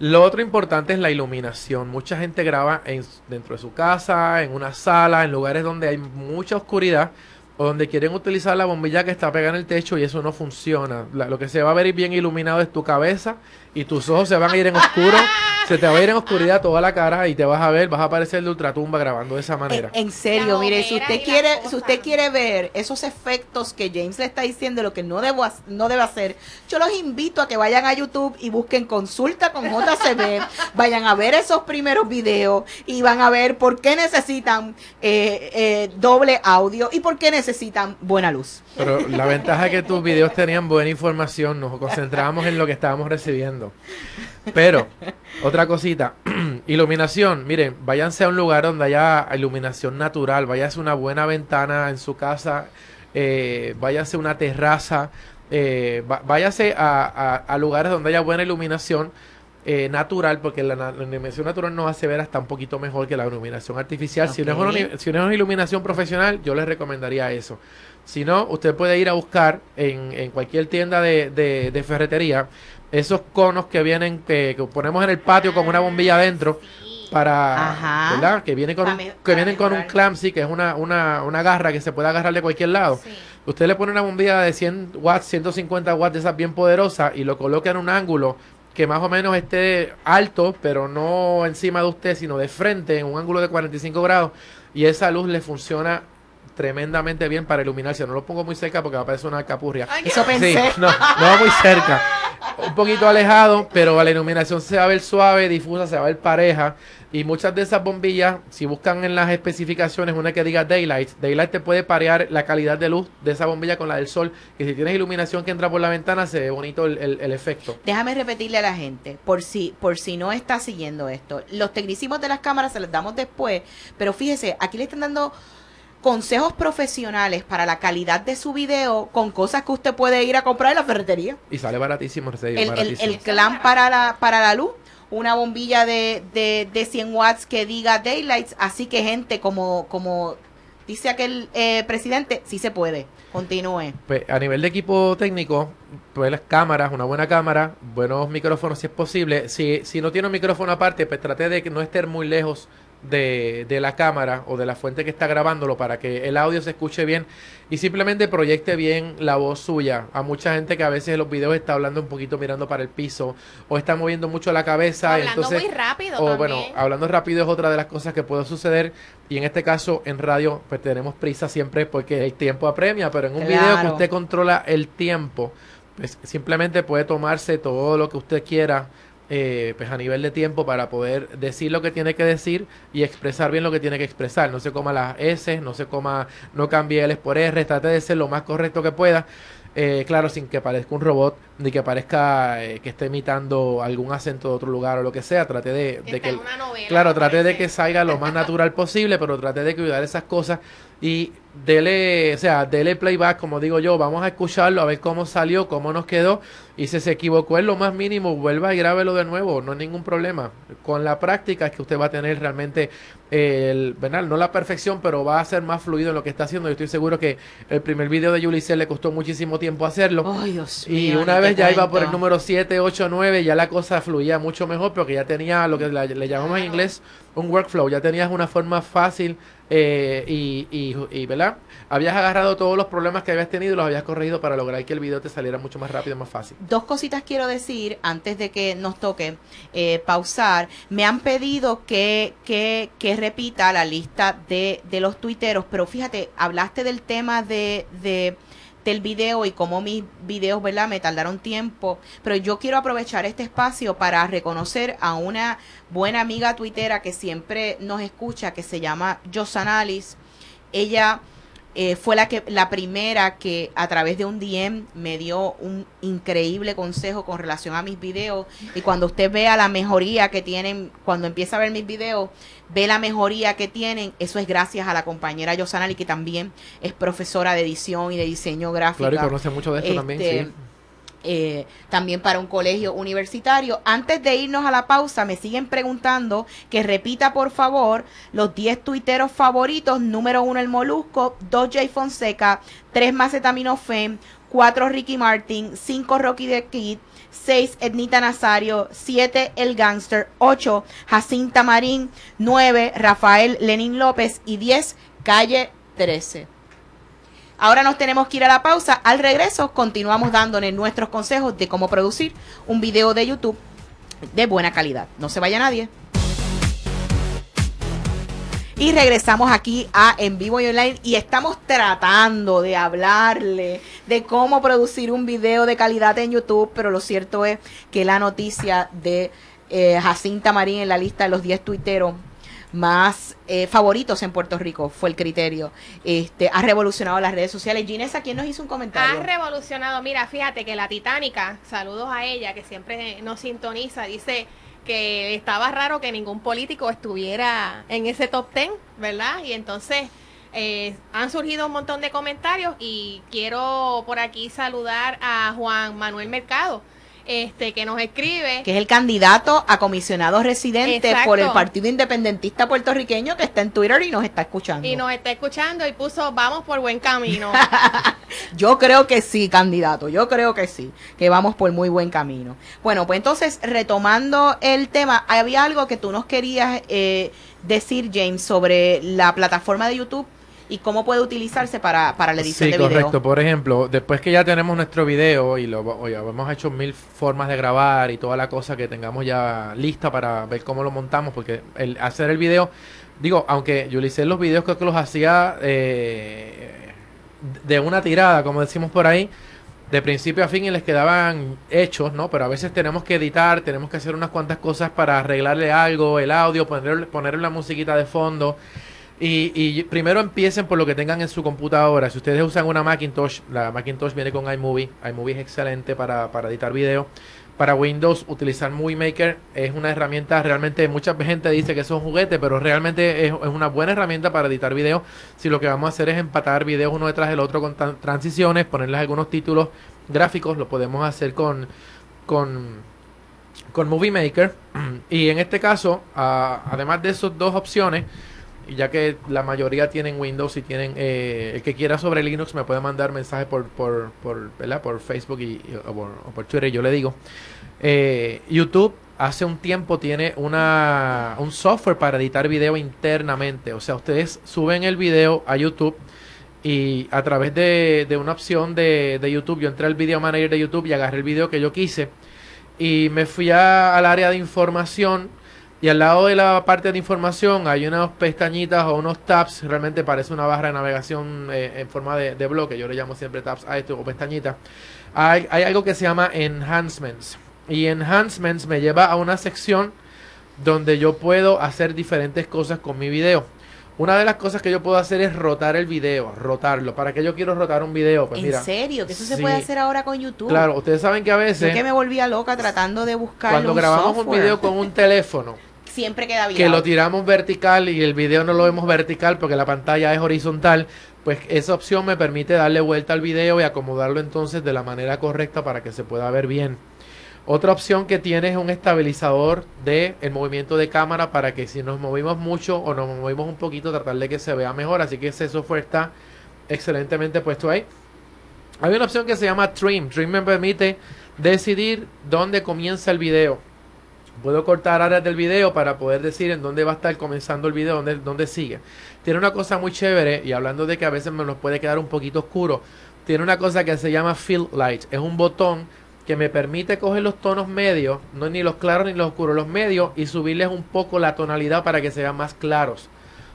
S4: Lo otro importante es la iluminación. Mucha gente graba en, dentro de su casa, en una sala, en lugares donde hay mucha oscuridad o donde quieren utilizar la bombilla que está pegada en el techo y eso no funciona. lo que se va a ver bien iluminado es tu cabeza y tus ojos se van a ir en oscuro, se te va a ir en oscuridad toda la cara y te vas a ver, vas a aparecer de ultratumba grabando de esa manera.
S2: En, serio, mire, si usted quiere, si usted quiere ver esos efectos que James le está diciendo, lo que no debo no debe hacer, yo los invito a que vayan a YouTube y busquen consulta con JCB, <laughs> vayan a ver esos primeros videos y van a ver por qué necesitan eh, eh, doble audio y por qué necesitan buena luz.
S4: Pero la ventaja es que tus videos tenían buena información, nos concentrábamos en lo que estábamos recibiendo pero, otra cosita, <clears throat> iluminación, miren, váyanse a un lugar donde haya iluminación natural, váyanse a una buena ventana en su casa, eh, váyase a una terraza, eh, váyase a, a, lugares donde haya buena iluminación. Eh, natural, porque la, iluminación natural nos hace ver hasta un poquito mejor que la iluminación artificial. Si, no es una, si no es una iluminación profesional, yo les recomendaría eso. Si no, usted puede ir a buscar en, en cualquier tienda de, de, ferretería esos conos que vienen, que, ponemos en el patio con una bombilla adentro para ¿verdad? que viene con un, que vienen con un clamsy que es una, una, una garra que se puede agarrar de cualquier lado usted le pone una bombilla de 100 watts 150 watts de esas bien poderosas y lo coloca en un ángulo que más o menos esté alto pero no encima de usted sino de frente en un ángulo de 45 grados y esa luz le funciona tremendamente bien para iluminarse. No lo pongo muy cerca porque va a parecer una capurria.
S2: Eso pensé.
S4: no, no muy cerca. Un poquito alejado, pero la iluminación se va a ver suave, difusa, se va a ver pareja. Y muchas de esas bombillas, si buscan en las especificaciones una que diga Daylight, Daylight te puede parear la calidad de luz de esa bombilla con la del sol. Que si tienes iluminación que entra por la ventana, se ve bonito el, el, efecto.
S2: Déjame repetirle a la gente, por si, por si no está siguiendo esto. Los tecnicismos de las cámaras se los damos después, pero fíjese, aquí le están dando consejos profesionales para la calidad de su video con cosas que usted puede ir a comprar en la ferretería.
S4: Y sale baratísimo,
S2: el, el, el, clan para la, para la luz, una bombilla de, de, de 100 watts que diga Daylights, así que gente como, como dice aquel eh, presidente, sí se puede. Continúe.
S4: Pues a nivel de equipo técnico, pues las cámaras, una buena cámara, buenos micrófonos si es posible. Si, si no tiene un micrófono aparte, pues trate de que no esté muy lejos de, de, la cámara o de la fuente que está grabándolo para que el audio se escuche bien y simplemente proyecte bien la voz suya. A mucha gente que a veces en los videos está hablando un poquito mirando para el piso o está moviendo mucho la cabeza.
S3: Hablando
S4: entonces,
S3: muy rápido.
S4: O bueno, hablando rápido es otra de las cosas que puede suceder y en este caso en radio pues tenemos prisa siempre porque el tiempo apremia, pero en un video que usted controla el tiempo, pues simplemente puede tomarse todo lo que usted quiera eh, pues a nivel de tiempo para poder decir lo que tiene que decir y expresar bien lo que tiene que expresar. No se coma las S, no se coma, no cambie L por R, trate de ser lo más correcto que pueda. Eh, claro, sin que parezca un robot, ni que parezca eh, que esté imitando algún acento de otro lugar o lo que sea. Trate de, que, claro, trate de que salga lo más natural <laughs> posible, pero trate de cuidar esas cosas y dele, o sea, dele playback, como digo yo, vamos a escucharlo, a ver cómo salió, cómo nos quedó, y si se equivocó en lo más mínimo, vuelva y grábelo de nuevo, no hay ningún problema. Con la práctica es que usted va a tener realmente, el, ¿verdad? no la perfección, pero va a ser más fluido en lo que está haciendo. Yo estoy seguro que el primer video de Ulises le costó muchísimo tiempo hacerlo. y una vez ya iba por el número 7, 8, 9, ya la cosa fluía mucho mejor, porque ya tenía lo que le llamamos en inglés un workflow, ya tenías una forma fácil eh, y, y, ¿verdad? Habías agarrado todos los problemas que habías tenido y los habías corregido para lograr que el video te saliera mucho más rápido más fácil.
S2: Dos cositas quiero decir antes de que nos toque eh, pausar. Me han pedido que, que, que repita la lista de, de los tuiteros, pero fíjate, hablaste del tema de, de del video y cómo mis videos, ¿verdad? Me tardaron tiempo, pero yo quiero aprovechar este espacio para reconocer a una buena amiga tuitera que siempre nos escucha, que se llama Josanalis. Ella eh, fue la que la primera que a través de un DM me dio un increíble consejo con relación a mis videos. Y cuando usted vea la mejoría que tienen cuando empieza a ver mis videos ve la mejoría que tienen eso es gracias a la compañera Yosanali que también es profesora de edición y de diseño gráfico
S4: claro y conoce mucho de esto también
S2: este, sí eh, también para un colegio universitario. Antes de irnos a la pausa, me siguen preguntando que repita por favor los 10 tuiteros favoritos. Número 1 el Molusco, 2 Jay Fonseca, 3 Macetaminofen, 4 Ricky Martin, 5 Rocky the Kid, 6 Ednita Nazario, 7 El Gangster, 8 Jacinta Marín, 9 Rafael Lenin López y 10 Calle 13. Ahora nos tenemos que ir a la pausa. Al regreso continuamos dándole nuestros consejos de cómo producir un video de YouTube de buena calidad. No se vaya nadie. Y regresamos aquí a En Vivo y Online y estamos tratando de hablarle de cómo producir un video de calidad en YouTube, pero lo cierto es que la noticia de eh, Jacinta Marín en la lista de los 10 tuiteros más eh, favoritos en Puerto Rico, fue el criterio. Este, ha revolucionado las redes sociales. Ginesa, ¿quién nos hizo un comentario?
S3: Ha revolucionado, mira, fíjate que la Titánica, saludos a ella, que siempre nos sintoniza, dice que estaba raro que ningún político estuviera en ese top ten, ¿verdad? Y entonces eh, han surgido un montón de comentarios y quiero por aquí saludar a Juan Manuel Mercado, este que nos escribe.
S2: Que es el candidato a comisionado residente
S3: Exacto.
S2: por el Partido Independentista Puertorriqueño que está en Twitter y nos está escuchando.
S3: Y nos está escuchando y puso vamos por buen camino. <laughs>
S2: Yo creo que sí, candidato, yo creo que sí, que vamos por muy buen camino. Bueno, pues entonces, retomando el tema, había algo que tú nos querías eh, decir, James, sobre la plataforma de YouTube y cómo puede utilizarse para, para la edición
S4: Sí,
S2: de video.
S4: correcto. Por ejemplo, después que ya tenemos nuestro video y lo o ya hemos hecho mil formas de grabar y toda la cosa que tengamos ya lista para ver cómo lo montamos, porque el hacer el video, digo, aunque yo hice los videos creo que los hacía eh, de una tirada, como decimos por ahí, de principio a fin y les quedaban hechos, ¿no? Pero a veces tenemos que editar, tenemos que hacer unas cuantas cosas para arreglarle algo, el audio, ponerle, ponerle una musiquita de fondo. Y, primero empiecen por lo que tengan en su computadora. Si ustedes usan una Macintosh, la Macintosh viene con iMovie. iMovie es excelente para, para editar video. Para Windows, utilizar Movie Maker es una herramienta realmente, mucha gente dice que es un juguete, pero realmente es, una buena herramienta para editar video. Si lo que vamos a hacer es empatar videos uno detrás del otro con transiciones, ponerles algunos títulos gráficos, lo podemos hacer con, con, con Movie Maker. <clears throat> Y en este caso, además de esas dos opciones, ya que la mayoría tienen Windows y tienen eh, el que quiera sobre Linux me puede mandar mensaje por por por, ¿verdad? por Facebook y, o, por, Twitter yo le digo Eh, YouTube hace un tiempo tiene una un software para editar video internamente o sea ustedes suben el video a YouTube y a través de, de una opción de, de YouTube yo entré al Video Manager de YouTube y agarré el video que yo quise y me fui a- al área de información y al lado de la parte de información hay unas pestañitas o unos tabs, realmente parece una barra de navegación eh, en forma de, de bloque, yo le llamo siempre tabs a esto o pestañitas. Hay, hay algo que se llama enhancements y enhancements me lleva a una sección donde yo puedo hacer diferentes cosas con mi video. Una de las cosas que yo puedo hacer es rotar el video, rotarlo. ¿Para qué yo quiero rotar un video? Pues
S2: ¿En
S4: mira,
S2: serio? Que eso se puede hacer ahora con YouTube.
S4: Claro, ustedes saben que a
S2: Yo
S4: veces
S2: que me volvía loca tratando de buscar
S4: cuando
S2: un
S4: grabamos un video con un teléfono,
S2: siempre queda bien.
S4: que lo tiramos vertical y el video no lo vemos vertical porque la pantalla es horizontal, pues esa opción me permite darle vuelta al video y acomodarlo entonces de la manera correcta para que se pueda ver bien. Otra opción que tiene es un estabilizador de el movimiento de cámara para que si nos movimos mucho o nos movimos un poquito tratar de que se vea mejor, así que ese software está excelentemente puesto ahí. Hay una opción que se llama Trim. Trim me permite decidir dónde comienza el video. Puedo cortar áreas del video para poder decir en dónde va a estar comenzando el video, dónde, dónde sigue. Tiene una cosa muy chévere, y hablando de que a veces me nos puede quedar un poquito oscuro, tiene una cosa que se llama Fill Light. Es un botón que me permite coger los tonos medios, no ni los claros ni los oscuros, los medios, y subirles un poco la tonalidad para que se vean más claros.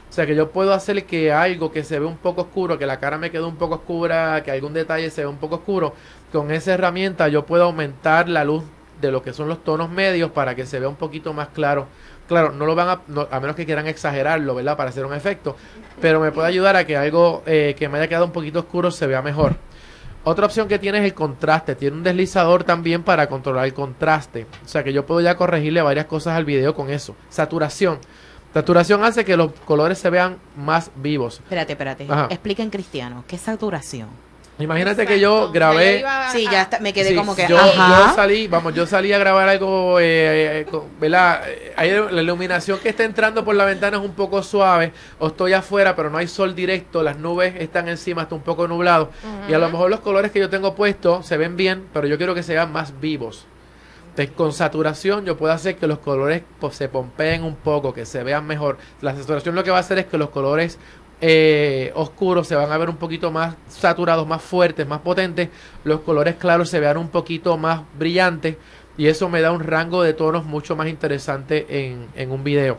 S4: O sea que yo puedo hacer que algo que se ve un poco oscuro, que la cara me quede un poco oscura, que algún detalle se ve un poco oscuro, con esa herramienta yo puedo aumentar la luz de lo que son los tonos medios para que se vea un poquito más claro. Claro, no lo van a, no- a menos que quieran exagerarlo, ¿verdad? Para hacer un efecto, pero me puede ayudar a que algo eh, que me haya quedado un poquito oscuro se vea mejor. Otra opción que tiene es el contraste. Tiene un deslizador también para controlar el contraste. O sea que yo puedo ya corregirle varias cosas al video con eso. Saturación. Saturación hace que los colores se vean más vivos.
S2: Espérate, espérate.
S4: Ajá.
S2: Explica en cristiano. ¿Qué es saturación?
S4: Imagínate que yo grabé...
S3: Ya yo iba
S2: Sí, ya está, me quedé
S4: Sí,
S2: como que,
S4: yo,
S2: ajá.
S4: yo salí, vamos, yo salí a grabar algo, eh, eh, con- ¿verdad? Eh, ahí la iluminación que está entrando por la ventana es un poco suave, o estoy afuera, pero no hay sol directo, las nubes están encima, está un poco nublado, y a lo mejor los colores que yo tengo puestos se ven bien, pero yo quiero que se vean más vivos. Entonces, con saturación yo puedo hacer que los colores pues, se pompeen un poco, que se vean mejor. La saturación lo que va a hacer es que los colores eh, oscuros se van a ver un poquito más saturados, más fuertes, más potentes. Los colores claros se vean un poquito más brillantes. Y eso me da un rango de tonos mucho más interesante en, en un video.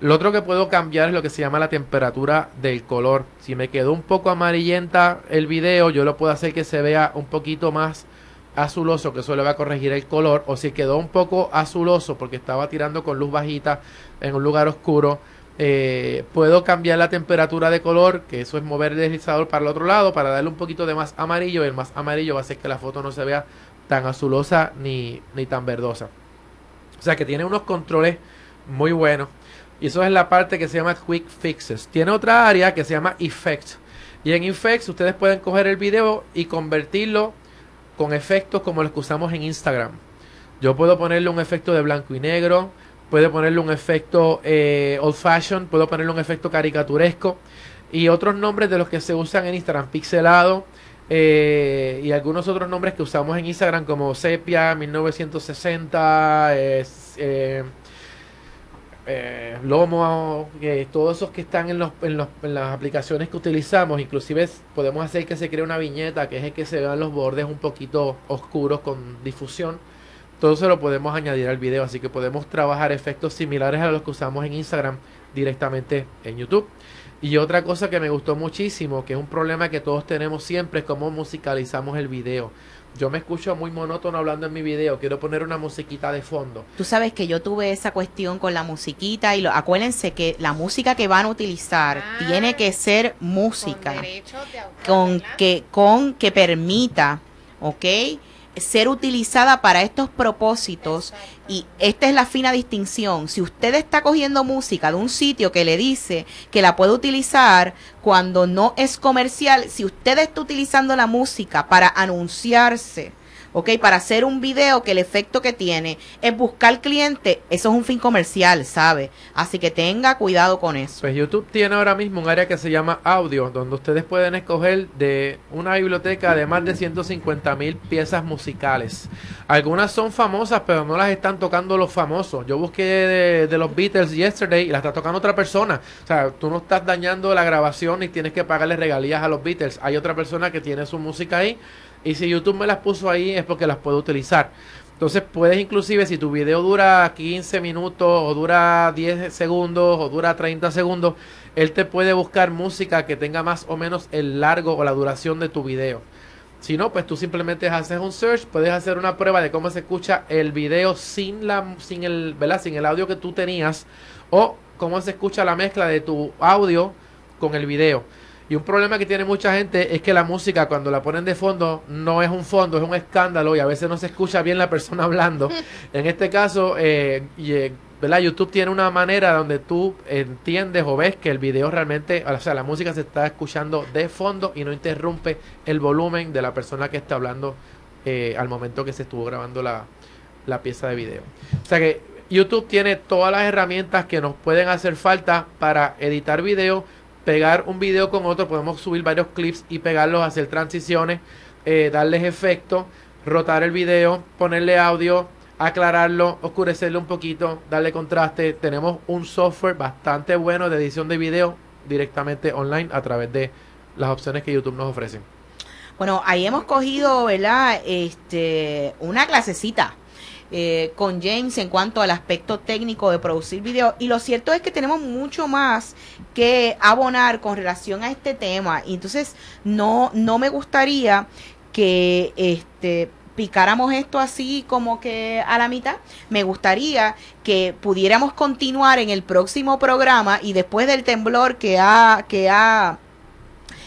S4: Lo otro que puedo cambiar es lo que se llama la temperatura del color. Si me quedó un poco amarillenta el video, yo lo puedo hacer que se vea un poquito más azuloso, que eso le va a corregir el color. O si quedó un poco azuloso porque estaba tirando con luz bajita en un lugar oscuro, eh, puedo cambiar la temperatura de color, que eso es mover el deslizador para el otro lado, para darle un poquito de más amarillo. El más amarillo va a hacer que la foto no se vea tan azulosa ni, ni tan verdosa. O sea que tiene unos controles muy buenos. Y eso es la parte que se llama Quick Fixes. Tiene otra área que se llama Effects. Y en Effects ustedes pueden coger el video y convertirlo con efectos como los que usamos en Instagram. Yo puedo ponerle un efecto de blanco y negro, puedo ponerle un efecto eh, old fashion, puedo ponerle un efecto caricaturesco y otros nombres de los que se usan en Instagram, pixelado eh, y algunos otros nombres que usamos en Instagram como sepia, 1960, eh, eh, Lomo, todos esos que están en, los, en, los, en, las aplicaciones que utilizamos, inclusive podemos hacer que se cree una viñeta que es el que se vean los bordes un poquito oscuros con difusión. Todo eso lo podemos añadir al video, así que podemos trabajar efectos similares a los que usamos en Instagram directamente en YouTube. Y otra cosa que me gustó muchísimo, que es un problema que todos tenemos siempre, es cómo musicalizamos el video. Yo me escucho muy monótono hablando en mi video, quiero poner una musiquita de fondo.
S2: Tú sabes que yo tuve esa cuestión con la musiquita y lo, acuérdense que la música que van a utilizar ah, tiene que ser música con, con que con que permita, ¿ok? Ser utilizada para estos propósitos y esta es la fina distinción. Si usted está cogiendo música de un sitio que le dice que la puede utilizar cuando no es comercial, si usted está utilizando la música para anunciarse, ¿ok? Para hacer un video que el efecto que tiene es buscar cliente, eso es un fin comercial, ¿sabe? Así que tenga cuidado con eso.
S4: Pues YouTube tiene ahora mismo un área que se llama audio, donde ustedes pueden escoger de una biblioteca de más de 150 mil piezas musicales. Algunas son famosas, pero no las están tocando los famosos. Yo busqué de, de los Beatles yesterday y las está tocando otra persona. O sea, tú no estás dañando la grabación y tienes que pagarle regalías a los Beatles. Hay otra persona que tiene su música ahí y si YouTube me las puso ahí es porque las puedo utilizar. Entonces puedes inclusive si tu video dura 15 minutos o dura 10 segundos o dura 30 segundos, él te puede buscar música que tenga más o menos el largo o la duración de tu video. Si no, pues tú simplemente haces un search, puedes hacer una prueba de cómo se escucha el video sin la sin el, ¿verdad? sin el audio que tú tenías o cómo se escucha la mezcla de tu audio con el video. Y un problema que tiene mucha gente es que la música cuando la ponen de fondo no es un fondo, es un escándalo y a veces no se escucha bien la persona <laughs> hablando. <laughs> en este caso, eh, eh, ¿verdad? YouTube tiene una manera donde tú entiendes o ves que el video realmente, o sea, la música se está escuchando de fondo y no interrumpe el volumen de la persona que está hablando eh, al momento que se estuvo grabando la, la pieza de video. O sea que YouTube tiene todas las herramientas que nos pueden hacer falta para editar video pegar un video con otro, podemos subir varios clips y pegarlos, hacer transiciones, eh, darles efecto, rotar el video, ponerle audio, aclararlo, oscurecerlo un poquito, darle contraste. Tenemos un software bastante bueno de edición de video directamente online a través de las opciones que YouTube nos ofrece.
S2: Bueno, ahí hemos cogido, ¿verdad? Este, una clasecita eh, con James en cuanto al aspecto técnico de producir video. Y lo cierto es que tenemos mucho más que abonar con relación a este tema. Y entonces no, no me gustaría que este picáramos esto así como que a la mitad. Me gustaría que pudiéramos continuar en el próximo programa y después del temblor que ha, que ha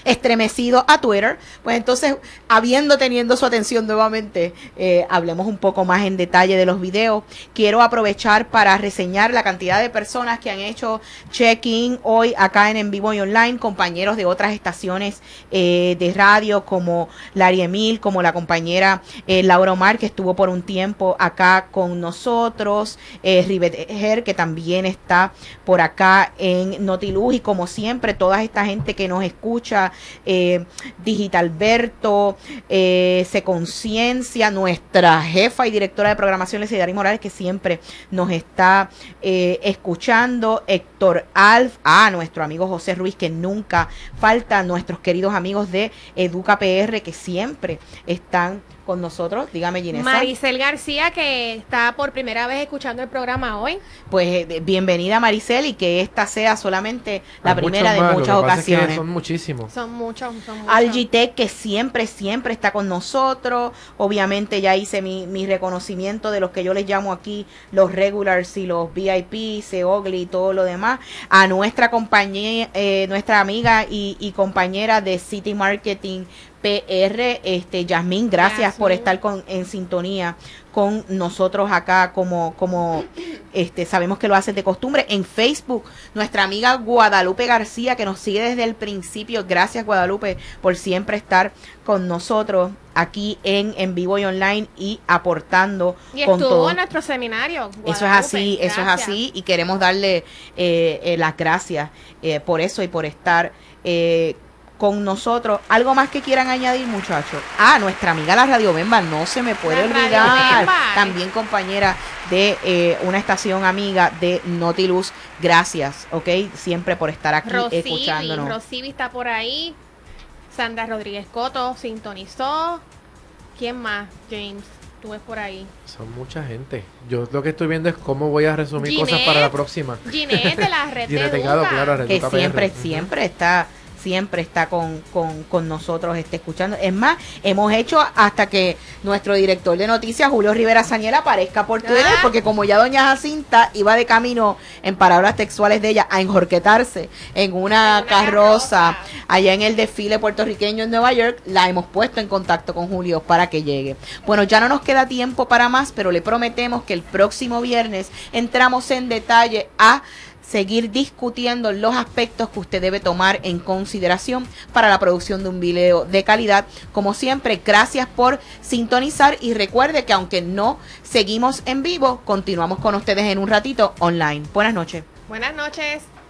S2: estremecido a Twitter, pues entonces, habiendo teniendo su atención nuevamente, eh, hablemos un poco más en detalle de los videos. Quiero aprovechar para reseñar la cantidad de personas que han hecho check-in hoy acá en En Vivo y Online, compañeros de otras estaciones eh, de radio como Larry Emil, como la compañera eh, Laura Omar, que estuvo por un tiempo acá con nosotros, eh, Rivet que también está por acá en Notiluz, y como siempre, toda esta gente que nos escucha eh, Digitalberto, eh, Se Conciencia, nuestra jefa y directora de programación, Lesidari Morales, que siempre nos está eh, escuchando, Héctor Alf, a nuestro amigo José Ruiz, que nunca falta, nuestros queridos amigos de Educa PR, que siempre están con nosotros. Dígame, Ginesa.
S3: Maricel García, que está por primera vez escuchando el programa hoy.
S2: Pues eh, bienvenida, Maricel, y que esta sea solamente la primera de muchas ocasiones.
S4: son muchísimos.
S3: Son muchos, son muchos.
S2: Algitec, que siempre, siempre está con nosotros. Obviamente ya hice mi, mi reconocimiento de los que yo les llamo aquí los regulars y los VIP, Seogli y todo lo demás. A nuestra compañía, eh, nuestra amiga y, y compañera de City Marketing PR. Este, Yasmín, gracias por estar con, en sintonía con nosotros acá como, como este, sabemos que lo haces de costumbre. En Facebook, nuestra amiga Guadalupe García, que nos sigue desde el principio. Gracias, Guadalupe, por siempre estar con nosotros aquí en, en vivo y online y aportando
S3: y
S2: con todo.
S3: en nuestro seminario.
S2: Eso es así, eso es así y queremos darle eh, eh, las gracias eh, por eso y por estar eh, con nosotros. ¿Algo más que quieran añadir, muchachos? Ah, nuestra amiga la Radio Bemba, no se me puede
S3: La
S2: olvidar. También compañera de eh, una estación amiga de Nautilus. Gracias, ¿ok? Siempre por estar aquí
S3: Rosivi,
S2: escuchándonos.
S3: Rosivi está por ahí. Sandra Rodríguez Coto sintonizó. ¿Quién más, James? Tú ves por ahí.
S4: Son mucha gente. Yo lo que estoy viendo es cómo voy a resumir cosas para la próxima.
S3: Ginette de la <laughs> red
S4: Ginette claro,
S2: que siempre,
S4: PR.
S2: siempre está siempre está con, con, con nosotros, está escuchando. Es más, hemos hecho hasta que nuestro director de noticias, Julio Rivera Sañela, aparezca por Twitter,
S3: Ah.
S2: porque como ya doña Jacinta iba de camino, en palabras textuales de ella, a enjorquetarse en una,
S3: En una
S2: carroza,
S3: carroza.
S2: allá en el desfile puertorriqueño en Nueva York, la hemos puesto en contacto con Julio para que llegue. Bueno, ya no nos queda tiempo para más, pero le prometemos que el próximo viernes entramos en detalle a seguir discutiendo los aspectos que usted debe tomar en consideración para la producción de un video de calidad. Como siempre, gracias por sintonizar y recuerde que aunque no seguimos en vivo, continuamos con ustedes en un ratito online. Buenas noches.
S3: Buenas noches.